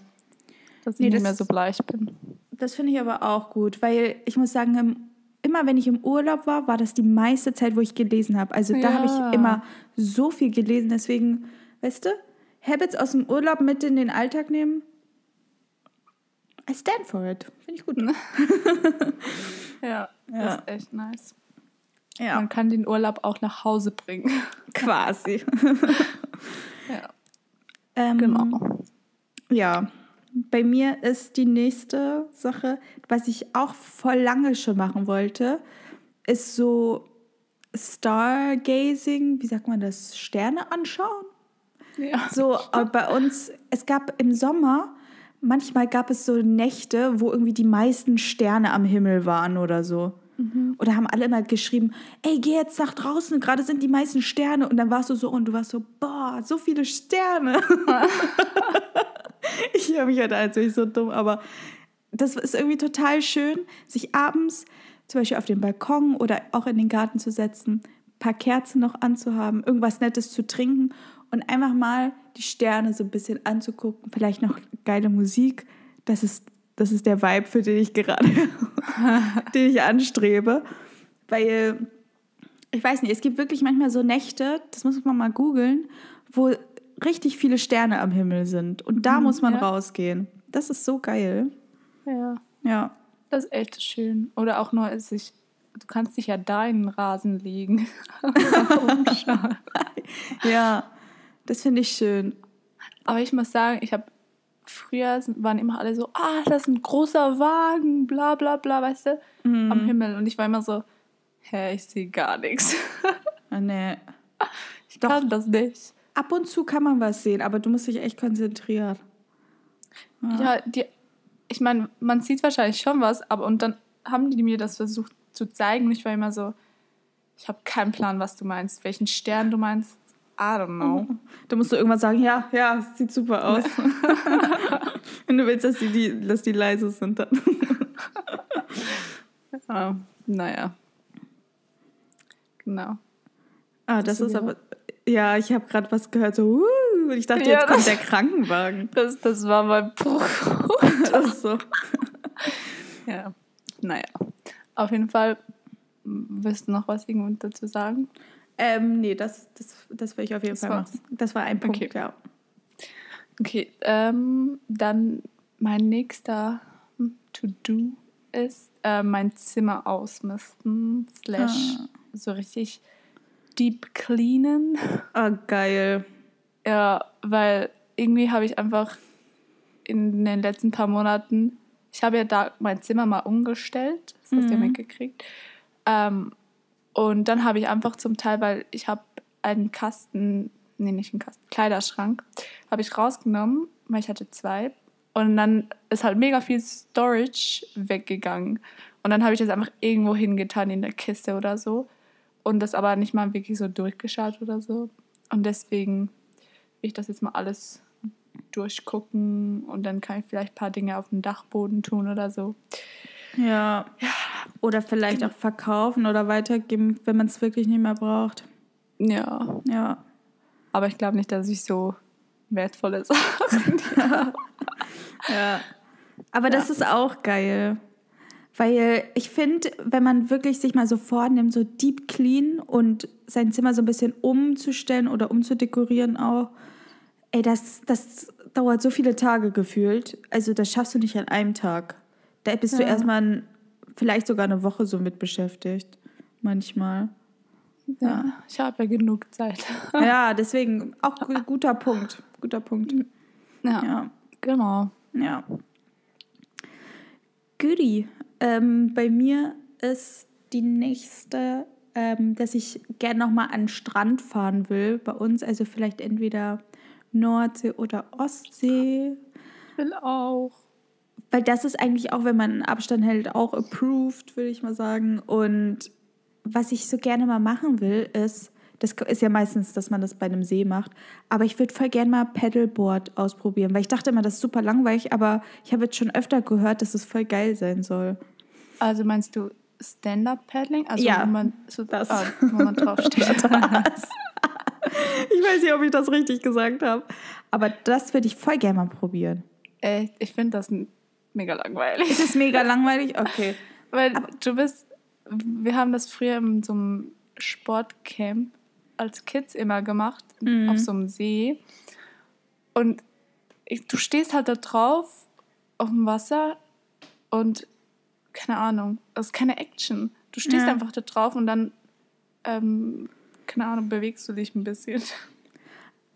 S1: Dass ich nee, nicht mehr so bleich bin.
S2: Das finde ich aber auch gut, weil ich muss sagen, immer wenn ich im Urlaub war, war das die meiste Zeit, wo ich gelesen habe. Also da ja. habe ich immer so viel gelesen. Deswegen, weißt du, Habits aus dem Urlaub mit in den Alltag nehmen. I stand for it. Finde ich gut.
S1: ja, ja, das ist echt nice. Ja. Man kann den Urlaub auch nach Hause bringen.
S2: Quasi.
S1: ja.
S2: Ähm, genau. Ja. Bei mir ist die nächste Sache, was ich auch voll lange schon machen wollte, ist so Stargazing, wie sagt man das, Sterne anschauen.
S1: Ja.
S2: So, bei uns, es gab im Sommer, manchmal gab es so Nächte, wo irgendwie die meisten Sterne am Himmel waren oder so. Mhm. Oder haben alle immer geschrieben, ey, geh jetzt nach draußen, gerade sind die meisten Sterne. Und dann warst du so und du warst so, boah, so viele Sterne. ich höre mich halt als so dumm, aber das ist irgendwie total schön, sich abends zum Beispiel auf den Balkon oder auch in den Garten zu setzen, ein paar Kerzen noch anzuhaben, irgendwas Nettes zu trinken und einfach mal die Sterne so ein bisschen anzugucken, vielleicht noch geile Musik. Das ist, das ist der Vibe, für den ich gerade, den ich anstrebe. Weil, ich weiß nicht, es gibt wirklich manchmal so Nächte, das muss man mal googeln, wo richtig viele Sterne am Himmel sind. Und da mhm, muss man ja. rausgehen. Das ist so geil.
S1: Ja.
S2: Ja.
S1: Das ist echt schön. Oder auch nur, sich, du kannst dich ja da in den Rasen legen.
S2: ja, das finde ich schön.
S1: Aber ich muss sagen, ich habe früher waren immer alle so, ah, das ist ein großer Wagen, bla bla bla, weißt du, mhm. am Himmel. Und ich war immer so, hä, ich sehe gar nichts.
S2: Ah, nee.
S1: Ich Doch. kann das nicht.
S2: Ab und zu kann man was sehen, aber du musst dich echt konzentrieren.
S1: Ja, ja die, ich meine, man sieht wahrscheinlich schon was, aber und dann haben die mir das versucht zu zeigen und ich war immer so, ich habe keinen Plan, was du meinst, welchen Stern du meinst. I don't know.
S2: Da musst du irgendwann sagen, ja, ja, sieht super aus. Wenn du willst, dass die, die, dass die leise sind, dann.
S1: ja, naja. Genau.
S2: Ah, das ist aber. Ja, ich habe gerade was gehört, so, uh, ich dachte, ja, jetzt kommt der Krankenwagen.
S1: Das, das war mein Bruch.
S2: Ach so.
S1: ja, naja. Auf jeden Fall, willst du noch was irgendwo dazu sagen?
S2: Ähm, nee, das, das, das will ich auf jeden das Fall machen. Das war ein Punkt,
S1: okay.
S2: ja.
S1: Okay, ähm, dann mein nächster To-Do ist äh, mein Zimmer ausmisten, slash ah. so richtig deep cleanen.
S2: Ah, geil.
S1: Ja, weil irgendwie habe ich einfach in den letzten paar Monaten, ich habe ja da mein Zimmer mal umgestellt, das hast du ja mhm. mitgekriegt. Ähm, und dann habe ich einfach zum Teil, weil ich habe einen Kasten, nee, nicht einen Kasten, Kleiderschrank, habe ich rausgenommen, weil ich hatte zwei. Und dann ist halt mega viel Storage weggegangen. Und dann habe ich das einfach irgendwo hingetan in der Kiste oder so. und das aber nicht mal wirklich so durchgeschaut oder so. Und deswegen will ich das jetzt mal alles durchgucken und dann kann ich vielleicht ein paar Dinge auf dem Dachboden tun oder so.
S2: Ja. ja. Oder vielleicht auch verkaufen oder weitergeben, wenn man es wirklich nicht mehr braucht.
S1: Ja.
S2: Ja.
S1: Aber ich glaube nicht, dass ich so wertvolle Sachen
S2: ja. ja. Aber ja. das ist auch geil. Weil ich finde, wenn man wirklich sich mal so vornimmt, so deep clean und sein Zimmer so ein bisschen umzustellen oder umzudekorieren auch, ey, das, das dauert so viele Tage gefühlt. Also das schaffst du nicht an einem Tag. Da bist ja. du erstmal vielleicht sogar eine Woche so mit beschäftigt. Manchmal.
S1: Ja, ja. ich habe ja genug Zeit.
S2: ja, deswegen auch guter Punkt. Guter Punkt.
S1: Ja, ja. genau.
S2: Ja. Goodie. Ähm, bei mir ist die nächste, ähm, dass ich gerne nochmal an den Strand fahren will bei uns. Also vielleicht entweder Nordsee oder Ostsee.
S1: Ich will auch.
S2: Weil das ist eigentlich auch, wenn man einen Abstand hält, auch approved, würde ich mal sagen. Und was ich so gerne mal machen will, ist, das ist ja meistens, dass man das bei einem See macht. Aber ich würde voll gerne mal Paddleboard ausprobieren, weil ich dachte immer, das ist super langweilig, aber ich habe jetzt schon öfter gehört, dass es voll geil sein soll.
S1: Also meinst du Stand-Up-Paddling? Also
S2: ja,
S1: wo man so
S2: das.
S1: Ah, wo man draufsteht.
S2: ich weiß nicht, ob ich das richtig gesagt habe. Aber das würde ich voll gerne mal probieren.
S1: Ey, ich finde das mega langweilig.
S2: Ist es mega langweilig? Okay.
S1: Weil aber du bist, wir haben das früher in so einem Sportcamp als Kids immer gemacht, mhm. auf so einem See. Und ich, du stehst halt da drauf, auf dem Wasser und keine Ahnung, das ist keine Action. Du stehst ja. einfach da drauf und dann, ähm, keine Ahnung, bewegst du dich ein bisschen.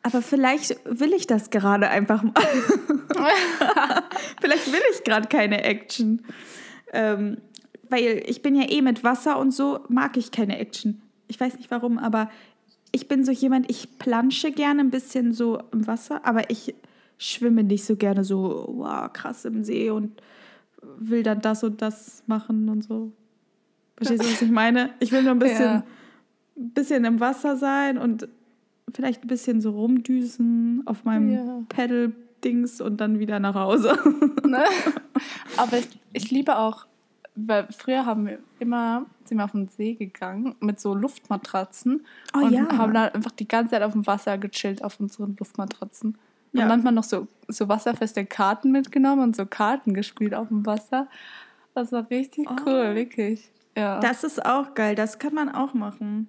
S2: Aber vielleicht will ich das gerade einfach mal. vielleicht will ich gerade keine Action. Ähm, weil ich bin ja eh mit Wasser und so, mag ich keine Action. Ich weiß nicht warum, aber ich bin so jemand, ich plansche gerne ein bisschen so im Wasser, aber ich schwimme nicht so gerne so, wow, krass im See und will dann das und das machen und so. Verstehst du, was ich meine? Ich will nur ein bisschen, ja. bisschen im Wasser sein und vielleicht ein bisschen so rumdüsen auf meinem ja. Pedal-Dings und dann wieder nach Hause.
S1: Ne? Aber ich, ich liebe auch weil früher haben wir immer, sind wir auf den See gegangen mit so Luftmatratzen
S2: oh,
S1: und
S2: ja.
S1: haben dann einfach die ganze Zeit auf dem Wasser gechillt auf unseren Luftmatratzen. Ja. Und manchmal noch so, so wasserfeste Karten mitgenommen und so Karten gespielt auf dem Wasser. Das war richtig oh. cool, wirklich. Ja.
S2: Das ist auch geil, das kann man auch machen.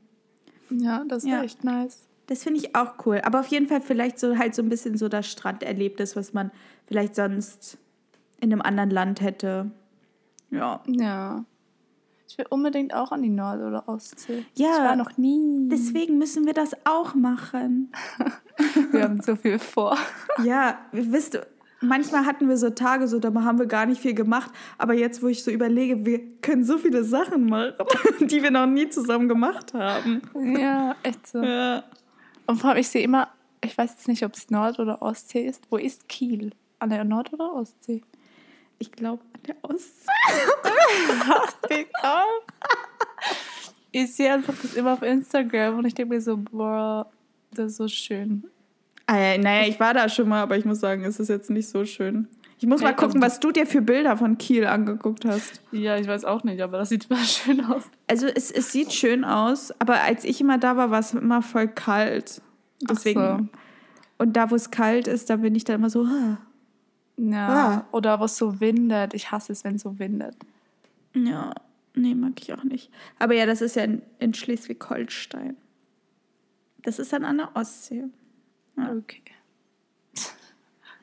S1: Ja, das ja. war echt nice.
S2: Das finde ich auch cool. Aber auf jeden Fall vielleicht so halt so ein bisschen so das Stranderlebnis, was man vielleicht sonst in einem anderen Land hätte. Ja.
S1: Ja. Ich will unbedingt auch an die Nord- oder Ostsee.
S2: Ja.
S1: Ich war noch nie.
S2: Deswegen müssen wir das auch machen.
S1: wir haben so viel vor.
S2: Ja, wisst ihr, manchmal hatten wir so Tage, so da haben wir gar nicht viel gemacht. Aber jetzt, wo ich so überlege, wir können so viele Sachen machen, die wir noch nie zusammen gemacht haben.
S1: Ja, echt so.
S2: Ja.
S1: Und vor allem, ich sehe immer, ich weiß jetzt nicht, ob es Nord- oder Ostsee ist. Wo ist Kiel? An der Nord- oder Ostsee?
S2: Ich glaube an der Ostsee.
S1: ich sehe einfach das immer auf Instagram und ich denke mir so, boah, das ist so schön.
S2: Ja, naja, ich war da schon mal, aber ich muss sagen, es ist jetzt nicht so schön. Ich muss ja, mal gucken, was du dir für Bilder von Kiel angeguckt hast.
S1: Ja, ich weiß auch nicht, aber das sieht immer schön aus.
S2: Also es, es sieht schön aus, aber als ich immer da war, war es immer voll kalt. Deswegen. So. Und da, wo es kalt ist, da bin ich dann immer so, ah,
S1: ja. Ah. Oder was so windet. Ich hasse es, wenn es so windet.
S2: Ja, nee, mag ich auch nicht. Aber ja, das ist ja in, in Schleswig-Holstein. Das ist dann an der Ostsee.
S1: Ja. Okay.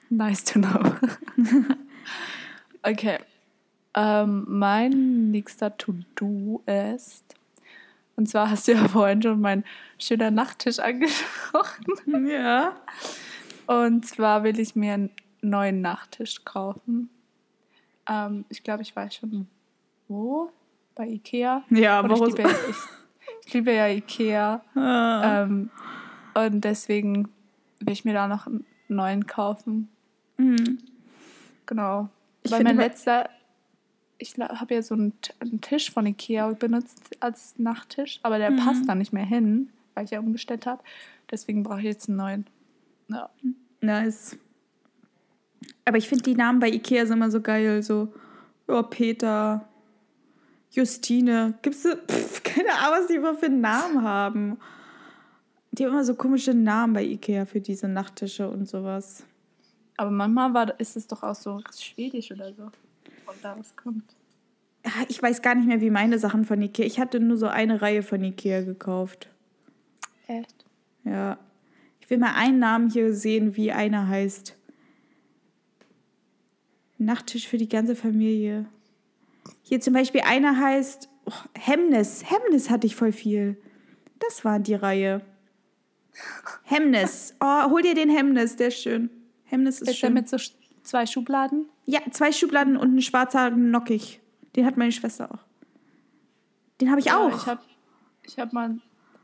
S1: Nice to know. okay. Ähm, mein nächster To-Do ist, und zwar hast du ja vorhin schon meinen schöner Nachttisch angesprochen.
S2: Ja.
S1: Und zwar will ich mir ein neuen Nachttisch kaufen. Ähm, ich glaube, ich weiß schon wo. Bei Ikea.
S2: Ja,
S1: aber ich, liebe, ich, ich liebe ja Ikea. Ah. Ähm, und deswegen will ich mir da noch einen neuen kaufen.
S2: Mhm.
S1: Genau. Ich Weil mein letzter. ich habe ja so einen, einen, Tisch von Ikea benutzt als Nachttisch, aber der mhm. passt da nicht mehr hin, weil ich ja umgestellt habe. Deswegen brauche ich jetzt einen neuen. Ja.
S2: Nice. Aber ich finde die Namen bei Ikea sind immer so geil. So, oh, Peter, Justine. Gibt's pf, keine Ahnung, was die immer für einen Namen haben. Die haben immer so komische Namen bei Ikea für diese Nachttische und sowas.
S1: Aber manchmal war, ist es doch auch so schwedisch oder so. Von da was kommt.
S2: Ich weiß gar nicht mehr, wie meine Sachen von Ikea. Ich hatte nur so eine Reihe von Ikea gekauft.
S1: Echt?
S2: Ja. Ich will mal einen Namen hier sehen, wie einer heißt. Nachttisch für die ganze Familie. Hier zum Beispiel einer heißt oh, Hemnes. Hemnes hatte ich voll viel. Das war die Reihe. Hemnes. Oh, hol dir den Hemnes, der ist schön. Hemnes ist, ist schön.
S1: Ist der mit so zwei Schubladen?
S2: Ja, zwei Schubladen und ein schwarzer Nockig. Den hat meine Schwester auch. Den habe ich ja, auch.
S1: Ich habe ich hab mal.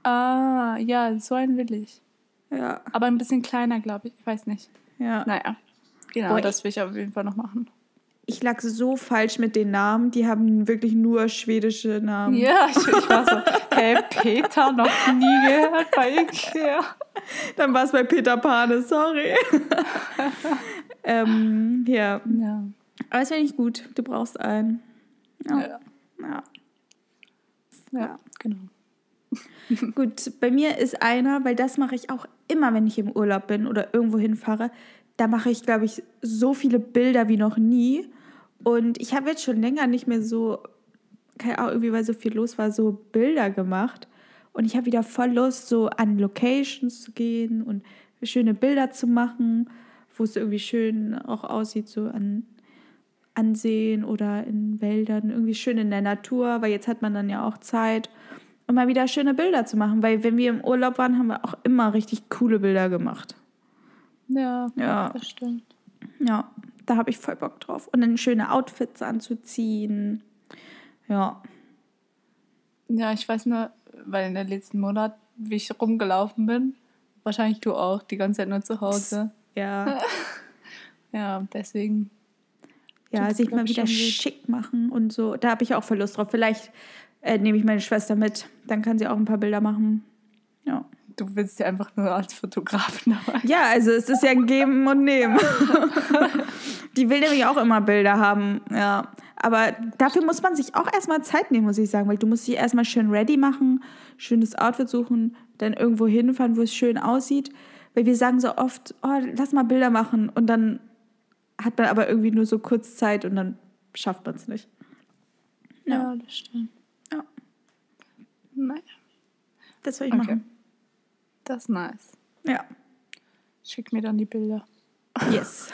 S1: Ah, ja, so einen will ich.
S2: Ja.
S1: Aber ein bisschen kleiner, glaube ich. Ich weiß nicht.
S2: Ja.
S1: Naja. Genau, Boah, das will ich auf jeden Fall noch machen.
S2: Ich lag so falsch mit den Namen. Die haben wirklich nur schwedische Namen.
S1: Ja, ich, ich war so, hey, Peter, noch nie gehört bei Ikea.
S2: Dann war es bei Peter Pane, sorry. ähm, ja.
S1: ja.
S2: Aber es wäre nicht gut. Du brauchst einen.
S1: Ja.
S2: Ja.
S1: ja. ja genau.
S2: Gut, bei mir ist einer, weil das mache ich auch immer, wenn ich im Urlaub bin oder irgendwo hinfahre da mache ich, glaube ich, so viele Bilder wie noch nie. Und ich habe jetzt schon länger nicht mehr so, keine Ahnung, irgendwie weil so viel los war, so Bilder gemacht. Und ich habe wieder voll Lust, so an Locations zu gehen und schöne Bilder zu machen, wo es irgendwie schön auch aussieht, so an Ansehen oder in Wäldern, irgendwie schön in der Natur, weil jetzt hat man dann ja auch Zeit, um mal wieder schöne Bilder zu machen. Weil wenn wir im Urlaub waren, haben wir auch immer richtig coole Bilder gemacht.
S1: Ja,
S2: ja.
S1: das stimmt.
S2: Ja, da habe ich voll Bock drauf. Und dann schöne Outfits anzuziehen. Ja.
S1: Ja, ich weiß nur, weil in den letzten Monat, wie ich rumgelaufen bin, wahrscheinlich du auch, die ganze Zeit nur zu Hause.
S2: Ja.
S1: ja, deswegen.
S2: Ja, sich mal wieder schick machen und so. Da habe ich auch voll Lust drauf. Vielleicht äh, nehme ich meine Schwester mit. Dann kann sie auch ein paar Bilder machen. Ja
S1: du willst ja einfach nur als Fotografin dabei.
S2: Ja, also es ist ja ein Geben und Nehmen. Die will nämlich auch immer Bilder haben, ja. Aber dafür muss man sich auch erstmal Zeit nehmen, muss ich sagen, weil du musst dich erstmal schön ready machen, schönes Outfit suchen, dann irgendwo hinfahren, wo es schön aussieht. Weil wir sagen so oft, oh, lass mal Bilder machen und dann hat man aber irgendwie nur so kurz Zeit und dann schafft man es nicht.
S1: Ja. ja, das stimmt.
S2: Ja.
S1: Naja.
S2: Das soll ich okay. machen.
S1: Das ist nice.
S2: Ja.
S1: Schick mir dann die Bilder.
S2: Yes.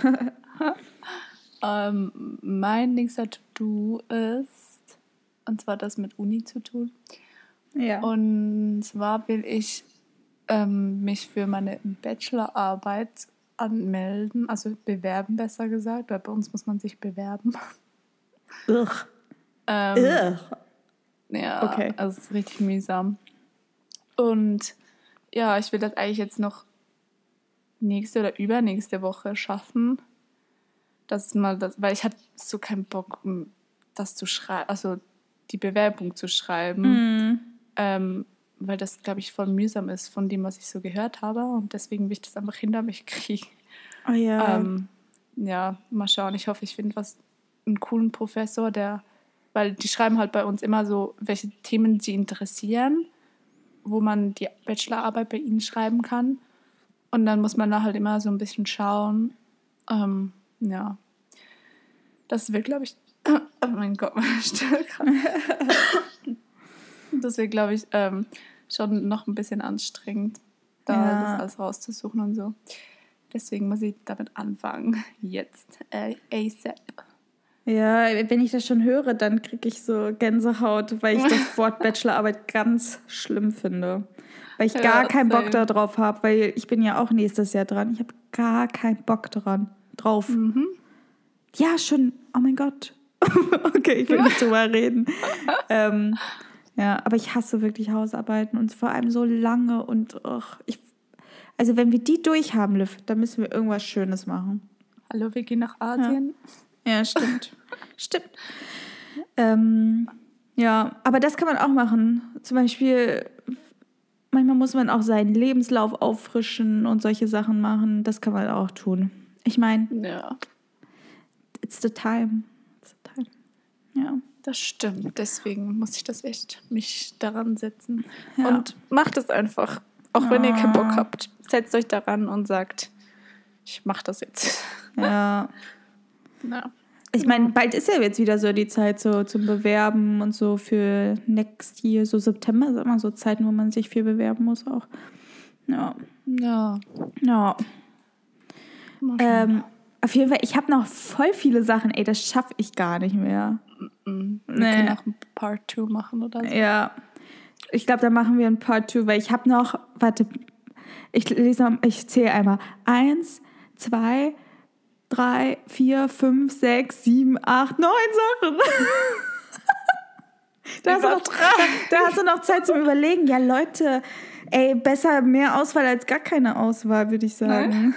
S1: ähm, mein nächster To-Do ist, und zwar das mit Uni zu tun.
S2: Ja.
S1: Und zwar will ich ähm, mich für meine Bachelorarbeit anmelden, also bewerben besser gesagt, weil bei uns muss man sich bewerben.
S2: Ugh.
S1: Ähm,
S2: Ugh.
S1: Ja,
S2: okay.
S1: also es ist richtig mühsam. Und ja, ich will das eigentlich jetzt noch nächste oder übernächste Woche schaffen. Das mal das, weil ich hatte so keinen Bock, das zu schreiben, also die Bewerbung zu schreiben.
S2: Mm.
S1: Ähm, weil das, glaube ich, voll mühsam ist von dem, was ich so gehört habe. Und deswegen will ich das einfach hinter mich kriegen.
S2: Oh ja.
S1: Ähm, ja, mal schauen. Ich hoffe, ich finde was einen coolen Professor, der, weil die schreiben halt bei uns immer so, welche Themen sie interessieren wo man die Bachelorarbeit bei ihnen schreiben kann. Und dann muss man da halt immer so ein bisschen schauen. Ähm, ja. Das wird, glaube ich. Oh mein Gott, meine Stimme das wird, glaube ich, ähm, schon noch ein bisschen anstrengend, da ja. das alles rauszusuchen und so. Deswegen muss ich damit anfangen. Jetzt. Äh, ASAP.
S2: Ja, wenn ich das schon höre, dann kriege ich so Gänsehaut, weil ich das Wort Bachelorarbeit ganz schlimm finde. Weil ich gar ja, keinen Bock darauf habe, weil ich bin ja auch nächstes Jahr dran. Ich habe gar keinen Bock dran, drauf.
S1: Mhm.
S2: Ja, schon. Oh mein Gott. okay, ich will nicht drüber reden. ähm, ja, aber ich hasse wirklich Hausarbeiten und vor allem so lange und och, ich, also wenn wir die durchhaben, Liv, dann müssen wir irgendwas Schönes machen.
S1: Hallo, wir gehen nach Asien.
S2: Ja. Ja, stimmt. stimmt. Ähm, ja, aber das kann man auch machen. Zum Beispiel, manchmal muss man auch seinen Lebenslauf auffrischen und solche Sachen machen. Das kann man auch tun. Ich meine,
S1: Ja,
S2: it's the time. It's the time. Ja.
S1: das stimmt. Deswegen muss ich das echt mich daran setzen.
S2: Ja.
S1: Und macht es einfach. Auch wenn ihr keinen Bock
S2: Ah.
S1: habt. Setzt euch daran und sagt, ich mach das jetzt.
S2: Ja.
S1: Ja.
S2: Ich meine, bald ist ja jetzt wieder so die Zeit so zum Bewerben und so für next year, so September ist immer so Zeiten, wo man sich viel bewerben muss auch. Ja.
S1: Ja.
S2: Ja. Ähm, auf jeden Fall, ich habe noch voll viele Sachen, ey, das schaffe ich gar nicht mehr.
S1: Mm, Wir
S2: nee.
S1: können auch ein Part 2 machen oder so.
S2: Ja. Ich glaube, da machen wir ein Part 2, weil ich habe noch, warte, ich lese noch, ich zähle einmal. Eins, zwei, drei, vier, fünf, sechs, sieben, acht, neun Sachen. da, hast du noch, da hast du noch Zeit zum Überlegen. Ja, Leute, ey, besser mehr Auswahl als gar keine Auswahl, würde ich sagen.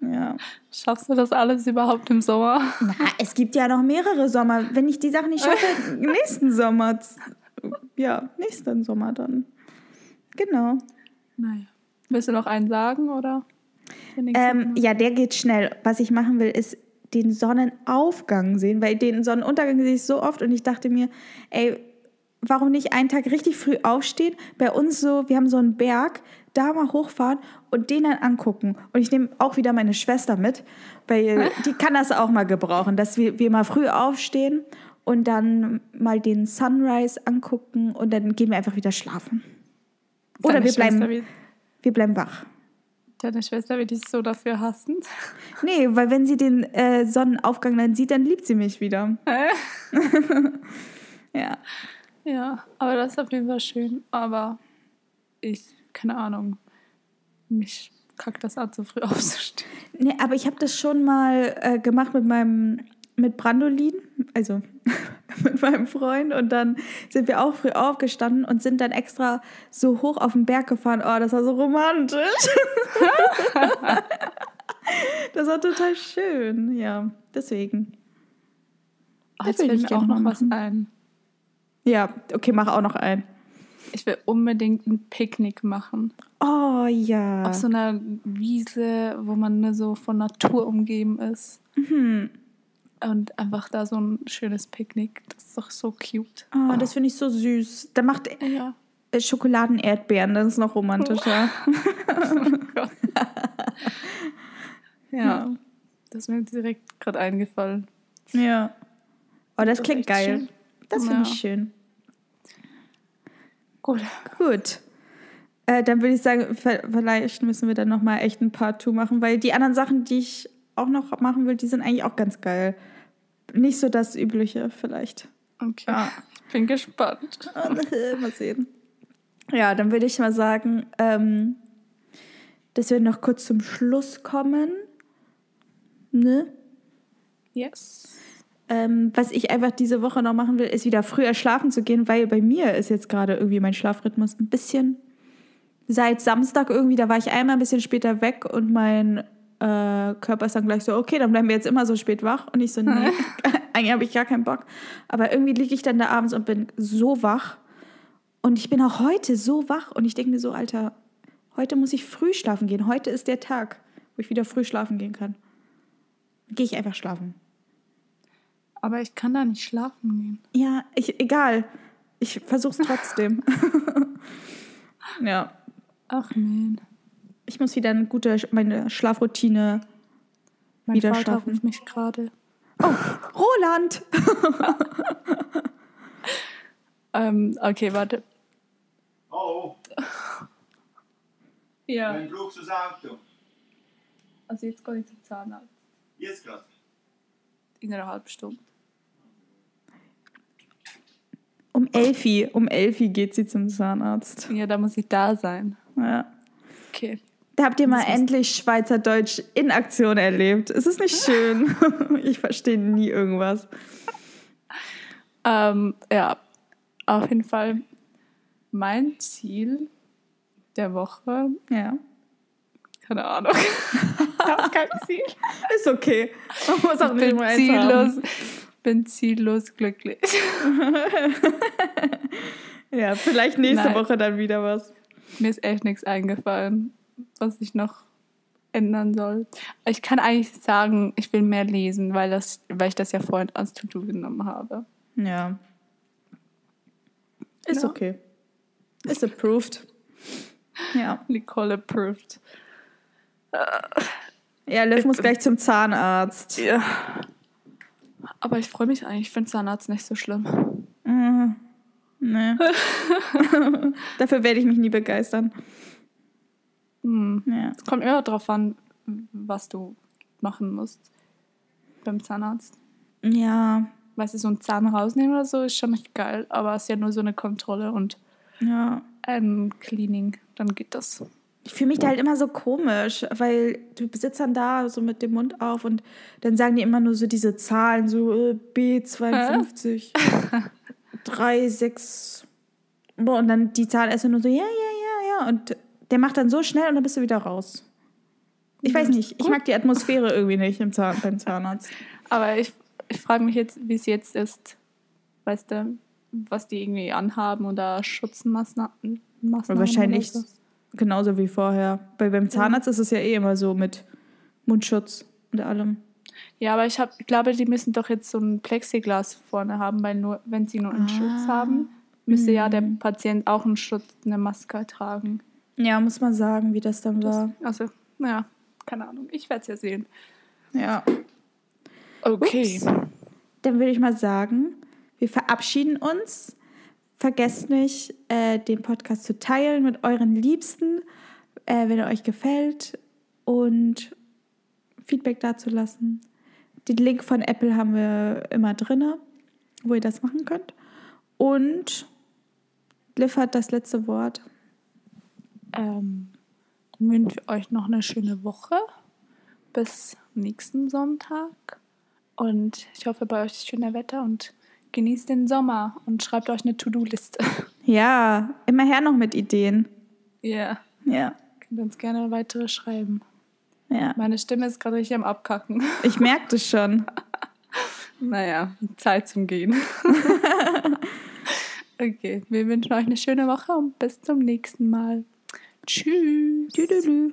S2: Ja.
S1: Schaffst du das alles überhaupt im Sommer?
S2: Na, es gibt ja noch mehrere Sommer. Wenn ich die Sachen nicht schaffe, nächsten Sommer. Ja, nächsten Sommer dann. Genau.
S1: Naja. Willst du noch einen sagen oder?
S2: Ähm, ja, der geht schnell. Was ich machen will, ist den Sonnenaufgang sehen, weil den Sonnenuntergang sehe ich so oft und ich dachte mir, ey, warum nicht einen Tag richtig früh aufstehen? Bei uns so, wir haben so einen Berg, da mal hochfahren und den dann angucken. Und ich nehme auch wieder meine Schwester mit, weil die kann das auch mal gebrauchen, dass wir, wir mal früh aufstehen und dann mal den Sunrise angucken und dann gehen wir einfach wieder schlafen. Oder wir bleiben, wir bleiben wach.
S1: Deine Schwester wird dich so dafür hassen.
S2: Nee, weil wenn sie den äh, Sonnenaufgang dann sieht, dann liebt sie mich wieder. Ja.
S1: ja, aber das ist auf jeden Fall schön. Aber ich, keine Ahnung, mich kackt das an, so früh aufzustehen.
S2: Nee, aber ich habe das schon mal äh, gemacht mit meinem mit Brandolin, also mit meinem Freund und dann sind wir auch früh aufgestanden und sind dann extra so hoch auf den Berg gefahren. Oh, das war so romantisch. das war total schön, ja, deswegen.
S1: Oh, jetzt
S2: will
S1: fällt
S2: ich
S1: mir auch noch
S2: mal
S1: was
S2: machen.
S1: ein.
S2: Ja, okay, mach auch noch ein.
S1: Ich will unbedingt ein Picknick machen.
S2: Oh ja.
S1: Auf so einer Wiese, wo man nur so von Natur umgeben ist.
S2: Mhm.
S1: Und einfach da so ein schönes Picknick. Das ist doch so cute.
S2: Oh, das finde ich so süß. Da macht
S1: Ja.
S2: äh, Schokoladen-Erdbeeren, das ist noch romantischer.
S1: Gott. ja,
S2: Ja.
S1: das ist mir direkt gerade eingefallen.
S2: Ja. Oh, das,
S1: Das
S2: klingt geil.
S1: schön.
S2: Das finde ich
S1: Ja.
S2: schön.
S1: Gut.
S2: Gut. Äh, dann würde ich sagen, vielleicht müssen wir dann nochmal echt ein Part 2 machen, weil die anderen Sachen, die ich auch noch machen will, die sind eigentlich auch ganz geil. Nicht so das Übliche vielleicht.
S1: Okay.
S2: Ja.
S1: Ich bin gespannt.
S2: mal sehen. Ja, dann würde ich mal sagen, ähm, dass wir noch kurz zum Schluss kommen. Ne?
S1: Yes.
S2: Ähm, was ich einfach diese Woche noch machen will, ist wieder früher schlafen zu gehen, weil bei mir ist jetzt gerade irgendwie mein Schlafrhythmus ein bisschen seit Samstag irgendwie, da war ich einmal ein bisschen später weg und mein äh, Körper ist dann gleich so, okay, dann bleiben wir jetzt immer so spät wach. Und ich so, nee, eigentlich habe ich gar keinen Bock. Aber irgendwie liege ich dann da abends und bin so wach. Und ich bin auch heute so wach und ich denke mir so, Alter, heute muss ich früh schlafen gehen. Heute ist der Tag, wo ich wieder früh schlafen gehen kann. Gehe ich einfach schlafen.
S1: Aber ich kann da nicht schlafen gehen.
S2: Ja, ich, egal. Ich versuch's trotzdem. ja,
S1: Ach man.
S2: Ich muss wieder eine gute meine Schlafroutine.
S1: Mein
S2: Wieder
S1: Vater
S2: schlafen.
S1: ruft mich gerade.
S2: Roland!
S1: Ähm, okay, warte.
S3: Oh,
S1: Ja.
S3: dann brauchst du das Auto.
S1: Also jetzt gehe ich zum Zahnarzt.
S3: Jetzt gerade.
S1: In einer halben Stunde.
S2: Um Elfi, um Elfi geht sie zum Zahnarzt.
S1: Ja, da muss ich da sein.
S2: Ja.
S1: Okay.
S2: Da habt ihr mal endlich Schweizerdeutsch in Aktion erlebt. Es ist nicht schön. ich verstehe nie irgendwas.
S1: Ähm, ja, auf jeden Fall mein Ziel der Woche.
S2: Ja.
S1: Keine Ahnung. ich habe kein Ziel.
S2: Ist okay. Man muss auch
S1: Ich
S2: nicht
S1: bin
S2: immer
S1: ziellos. bin ziellos glücklich.
S2: ja, vielleicht nächste
S1: Nein.
S2: Woche dann wieder was.
S1: Mir ist echt nichts eingefallen, was ich noch ändern soll. Ich kann eigentlich sagen, ich will mehr lesen, weil, das, weil ich das ja vorhin als To-Do genommen habe.
S2: Ja. Ist
S1: Ja.
S2: okay. Ist approved. Ja.
S1: Nicole approved.
S2: Ja, Liv muss gleich zum Zahnarzt.
S1: Ja. Aber ich freue mich eigentlich. Ich finde Zahnarzt nicht so schlimm.
S2: Mhm. Nee. Dafür werde ich mich nie begeistern.
S1: Hm.
S2: Ja.
S1: Es kommt immer darauf an, was du machen musst beim Zahnarzt.
S2: Ja.
S1: Weißt du, so einen Zahn rausnehmen oder so ist schon nicht geil, aber es ist ja nur so eine Kontrolle und
S2: Ja.
S1: ein Cleaning, dann geht das.
S2: Ich fühle mich da halt immer so komisch, weil du sitzt dann da so mit dem Mund auf und dann sagen die immer nur so diese Zahlen, so äh, B52, 3, 6. Boah, und dann die Zahl erst nur so, ja, ja, ja, ja. Und der macht dann so schnell und dann bist du wieder raus. Ich weiß nicht, ich mag die Atmosphäre irgendwie nicht im Zahn, beim Zahnarzt.
S1: Aber ich, ich frage mich jetzt, wie es jetzt ist. Weißt du, was die irgendwie anhaben oder Schutzmaßnahmen? Maßnahmen
S2: Wahrscheinlich
S1: oder so.
S2: genauso wie vorher. Weil beim Zahnarzt ist es ja eh immer so mit Mundschutz und allem.
S1: Ja, aber ich, hab, ich glaube, die müssen doch jetzt so ein Plexiglas vorne haben, weil nur, wenn sie nur einen Schutz haben, müsste ja der Patient auch einen Schutz, eine Maske tragen.
S2: Ja, muss man sagen, wie das dann war.
S1: Also, naja, keine Ahnung. Ich werde es ja sehen.
S2: Ja.
S1: Okay.
S2: Ups. Dann würde ich mal sagen, wir verabschieden uns. Vergesst nicht, äh, den Podcast zu teilen mit euren Liebsten, äh, wenn er euch gefällt und Feedback dazulassen. Den Link von Apple haben wir immer drin, wo ihr das machen könnt. Und Liv hat das letzte Wort.
S1: Ähm, dann wünschen wir euch noch eine schöne Woche. Bis nächsten Sonntag. Und ich hoffe, bei euch ist schöner Wetter und genießt den Sommer und schreibt euch eine To-Do-Liste.
S2: Ja, immer her noch mit Ideen.
S1: Ja,
S2: Ja,
S1: könnt uns gerne weitere schreiben.
S2: ja.
S1: Meine Stimme ist gerade richtig am Abkacken.
S2: Ich merke das schon.
S1: Naja, Zeit zum Gehen. okay, wir wünschen euch eine schöne Woche und bis zum nächsten Mal. Tschüss.
S2: Tüdelü.